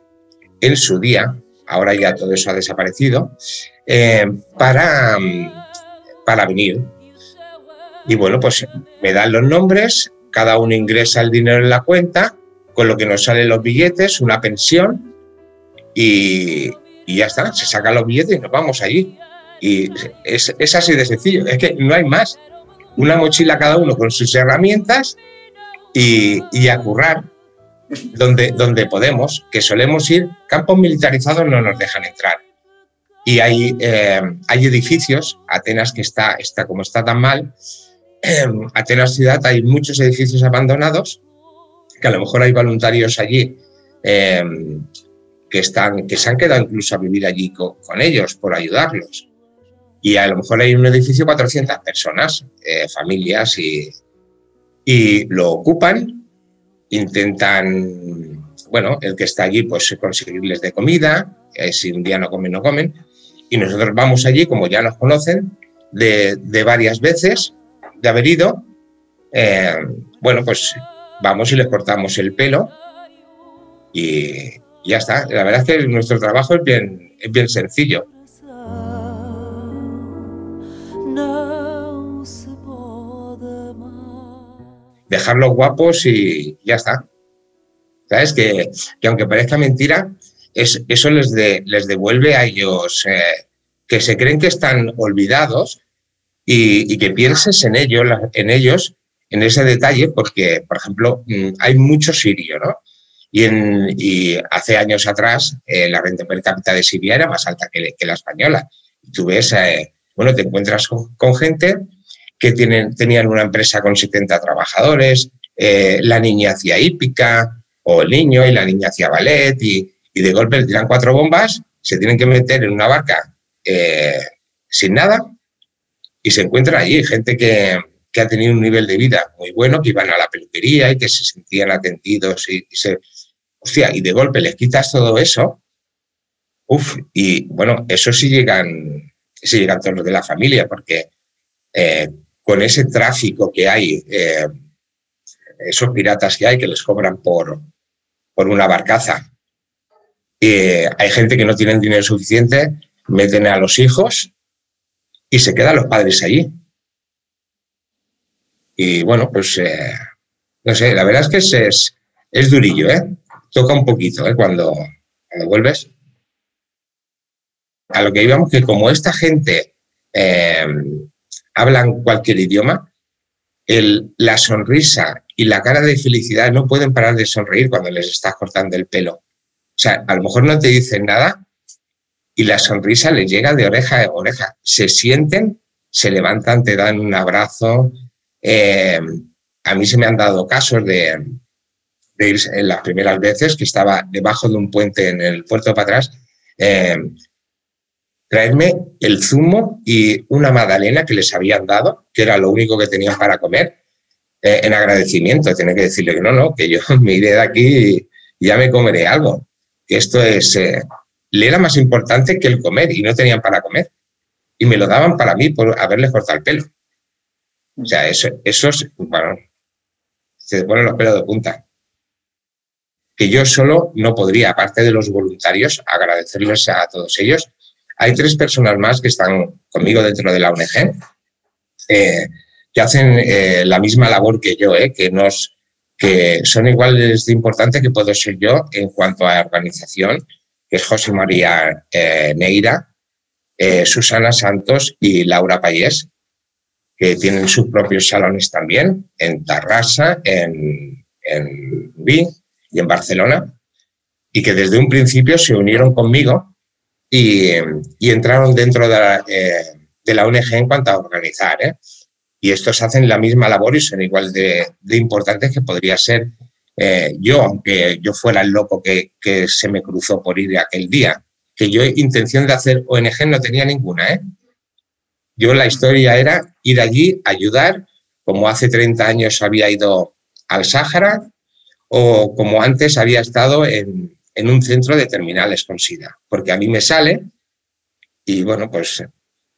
en su día, ahora ya todo eso ha desaparecido, eh, para, para venir. Y bueno, pues me dan los nombres, cada uno ingresa el dinero en la cuenta, con lo que nos salen los billetes, una pensión, y, ya está, se sacan los billetes y nos vamos allí. Y es, es, así de sencillo, es que no hay más. Una mochila cada uno con sus herramientas y, y a currar donde, donde podemos, que solemos ir, campos militarizados no nos dejan entrar. Y hay, eh, hay edificios, Atenas que está, está como está tan mal, eh, Atenas ciudad hay muchos edificios abandonados, que a lo mejor hay voluntarios allí eh, que, están, que se han quedado incluso a vivir allí con, con, ellos por ayudarlos. Y a lo mejor hay un edificio 400 personas, eh, familias, y, y lo ocupan, intentan, bueno, el que está allí, pues conseguirles de comida, eh, si un día no comen, no comen. Y nosotros vamos allí, como ya nos conocen, de, de varias veces, de haber ido, eh, bueno, pues vamos y les cortamos el pelo y ya está. La verdad es que nuestro trabajo es bien, es bien sencillo. Dejarlos guapos y ya está. ¿Sabes? Que, que aunque parezca mentira, es, eso les, de, les devuelve a ellos eh, que se creen que están olvidados y, que pienses en ellos, en ellos, en ese detalle, porque, por ejemplo, hay mucho sirio, ¿no? Y, hace años atrás eh, la renta per cápita de Siria era más alta que, la española. Y tú ves, eh, bueno, te encuentras con, gente que tenían una empresa con 70 trabajadores, eh, la niña hacía hípica, o el niño, y la niña hacía ballet, y, de golpe le tiran cuatro bombas, se tienen que meter en una barca eh, sin nada, y se encuentra allí gente que, ha tenido un nivel de vida muy bueno, que iban a la peluquería y que se sentían atendidos y, se... Hostia, y de golpe les quitas todo eso, uff, y bueno, eso sí llegan, sí llegan todos los de la familia, porque eh, con ese tráfico que hay, eh, esos piratas que hay que les cobran por, por una barcaza, eh, hay gente que no tienen dinero suficiente, meten a los hijos y se quedan los padres allí. Y bueno, pues eh, no sé, la verdad es que es, es, es durillo, ¿eh? Toca un poquito ¿eh? cuando, cuando vuelves. A lo que íbamos, que como esta gente hablan cualquier idioma, la sonrisa y la cara de felicidad no pueden parar de sonreír cuando les estás cortando el pelo. O sea, a lo mejor no te dicen nada y la sonrisa les llega de oreja a oreja. Se sienten, se levantan, te dan un abrazo, eh, a mí se me han dado casos de, de, en las primeras veces que estaba debajo de un puente en el puerto para atrás, eh, traerme el zumo y una magdalena que les habían dado, que era lo único que tenían para comer, eh, en agradecimiento. Tienen que decirle que no, no, que yo [LAUGHS] me iré de aquí y ya me comeré algo. Esto es, eh, le era más importante que el comer y no tenían para comer. Y me lo daban para mí por haberles cortado el pelo. O sea, eso, eso es, bueno, se ponen los pelos de punta. Que yo solo no podría, aparte de los voluntarios, agradecerles a todos ellos. Hay tres personas más que están conmigo dentro de la ONG, eh, que hacen eh, la misma labor que yo, eh, que, son iguales de importante que puedo ser yo en cuanto a organización, que es José María Neira, Susana Santos y Laura Payés, que tienen sus propios salones también, en Tarrasa, en, en y en Barcelona, y que desde un principio se unieron conmigo y, y entraron dentro de la, eh, de la, ONG en cuanto a organizar. ¿eh? Y estos hacen la misma labor y son igual de, de importantes que podría ser eh, yo, aunque yo fuera el loco que, que, se me cruzó por ir aquel día, que yo intención de hacer ONG no tenía ninguna. ¿eh? Yo la historia era ir allí, ayudar, como hace 30 años había ido al Sáhara o como antes había estado en, en un centro de terminales con SIDA, porque a mí me sale y bueno, pues,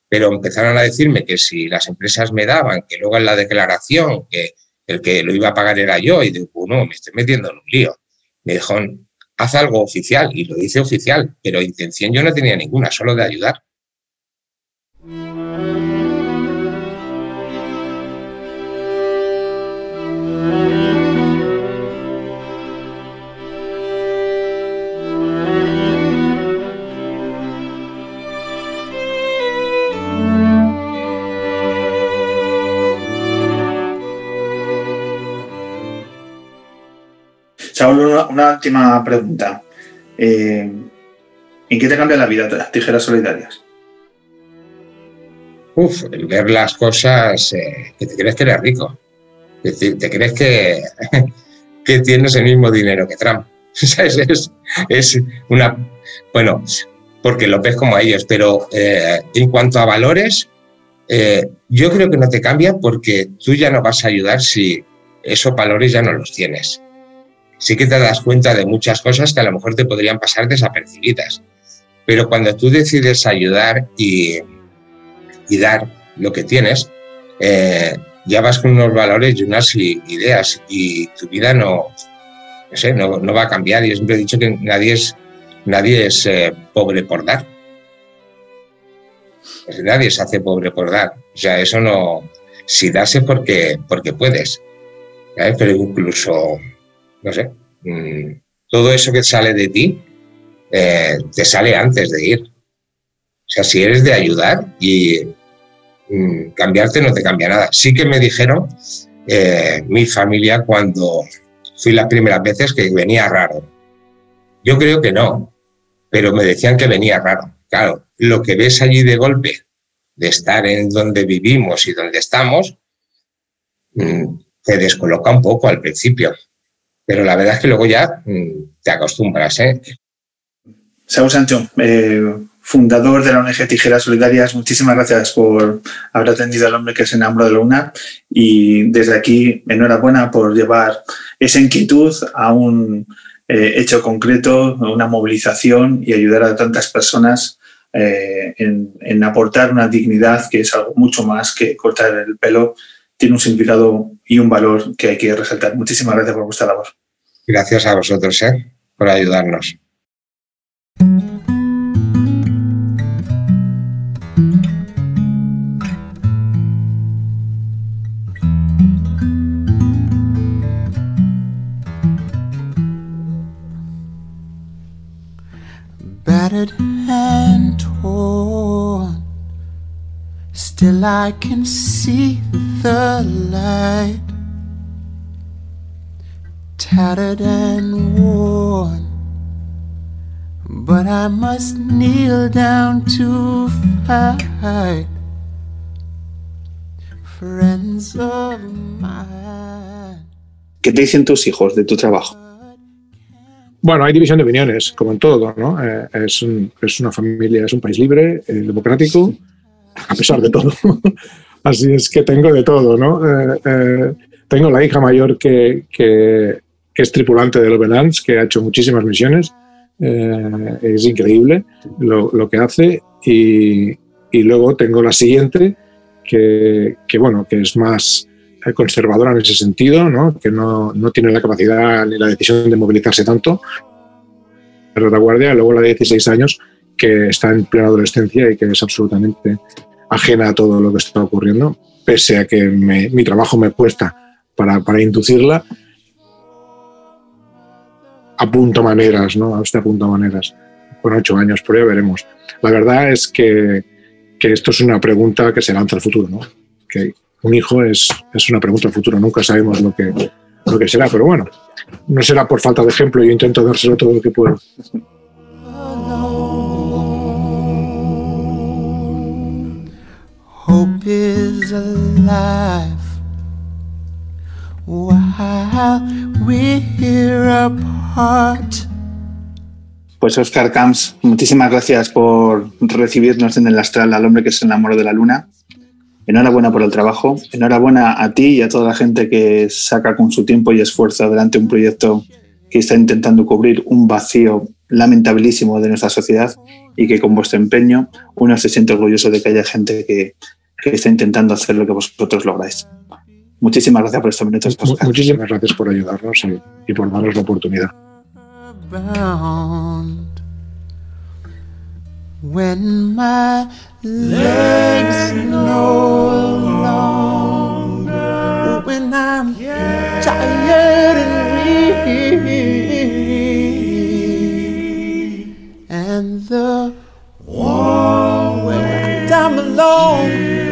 pero empezaron a decirme que si las empresas me daban, que luego en la declaración, que el que lo iba a pagar era yo, y digo, no, me estoy metiendo en un lío. Me dijo, haz algo oficial, y lo hice oficial, pero intención yo no tenía ninguna, solo de ayudar. Saúl, una, última pregunta. Eh, ¿En qué te cambia la vida las tijeras solidarias? Uf, el ver las cosas eh, que te crees que eres rico. Decir, te crees que, [LAUGHS] que tienes el mismo dinero que Trump. [LAUGHS] Es, una. Bueno, porque lo ves como a ellos, pero eh, en cuanto a valores, yo creo que no te cambia porque tú ya no vas a ayudar si esos valores ya no los tienes sí que te das cuenta de muchas cosas que a lo mejor te podrían pasar desapercibidas. Pero cuando tú decides ayudar y, dar lo que tienes, eh, ya vas con unos valores y unas ideas y tu vida no, no, sé, no, no va a cambiar. Yo siempre he dicho que nadie es, nadie es eh, pobre por dar. Nadie se hace pobre por dar. O sea, eso no... Si das es porque, porque puedes. ¿sabes? Pero incluso no sé, mmm, todo eso que sale de ti eh, te sale antes de ir. O sea, si eres de ayudar y mmm, cambiarte no te cambia nada. Sí que me dijeron eh, mi familia cuando fui las primeras veces que venía raro. Yo creo que no, pero me decían que venía raro. Claro, lo que ves allí de golpe, de estar en donde vivimos y donde estamos, mmm, te descoloca un poco al principio. Pero la verdad es que luego ya mmm, te acostumbras. ¿eh? Saúl Sancho, eh, fundador de la ONG Tijeras Solidarias, muchísimas gracias por haber atendido al hombre que se enamoró de la UNA y desde aquí enhorabuena por llevar esa inquietud a un eh, hecho concreto, una movilización y ayudar a tantas personas eh, en aportar una dignidad que es algo mucho más que cortar el pelo tiene un significado y un valor que hay que resaltar. Muchísimas gracias por vuestra labor. Gracias a vosotros ¿eh? por ayudarnos. Battered and torn Still I can see the light. Tattered and worn. But I must kneel down to fight. Friends of mine. ¿Qué te dicen tus hijos de tu trabajo? Bueno, hay división de opiniones, como en todo, ¿no? Eh, es, un, es, una familia, es un país libre, eh, democrático, [LAUGHS] a pesar de todo. [LAUGHS] Así es que tengo de todo, ¿no? Eh, eh, tengo la hija mayor que, que, es tripulante del Overlands, que ha hecho muchísimas misiones. Eh, es increíble lo, lo que hace. Y, y, luego tengo la siguiente, que, que, bueno, que es más conservadora en ese sentido, ¿no? que no, no tiene la capacidad ni la decisión de movilizarse tanto. Retaguardia, luego la de 16 años, que está en plena adolescencia y que es absolutamente ajena a todo lo que está ocurriendo, pese a que mi trabajo me cuesta para, para inducirla, apunto maneras, ¿no? A este apunto maneras. con ocho años, pero ya veremos. La verdad es que, que esto es una pregunta que se lanza al futuro, ¿no? Que un hijo es, es una pregunta al futuro, nunca sabemos lo que, lo que será, pero bueno, no será por falta de ejemplo, yo intento dárselo todo lo que puedo. Hope is alive while we're apart. Pues Oscar Camps, muchísimas gracias por recibirnos en el astral al hombre que se enamoró de la luna. Enhorabuena por el trabajo, enhorabuena a ti y a toda la gente que saca con su tiempo y esfuerzo adelante un proyecto que está intentando cubrir un vacío lamentabilísimo de nuestra sociedad y que con vuestro empeño uno se siente orgulloso de que haya gente que, que está intentando hacer lo que vosotros lográis. Muchísimas gracias por estos minutos. Oscar. Muchísimas gracias por ayudarnos y, y por darnos la oportunidad. when my legs no longer when I'm tired and weak and the warm way I'm alone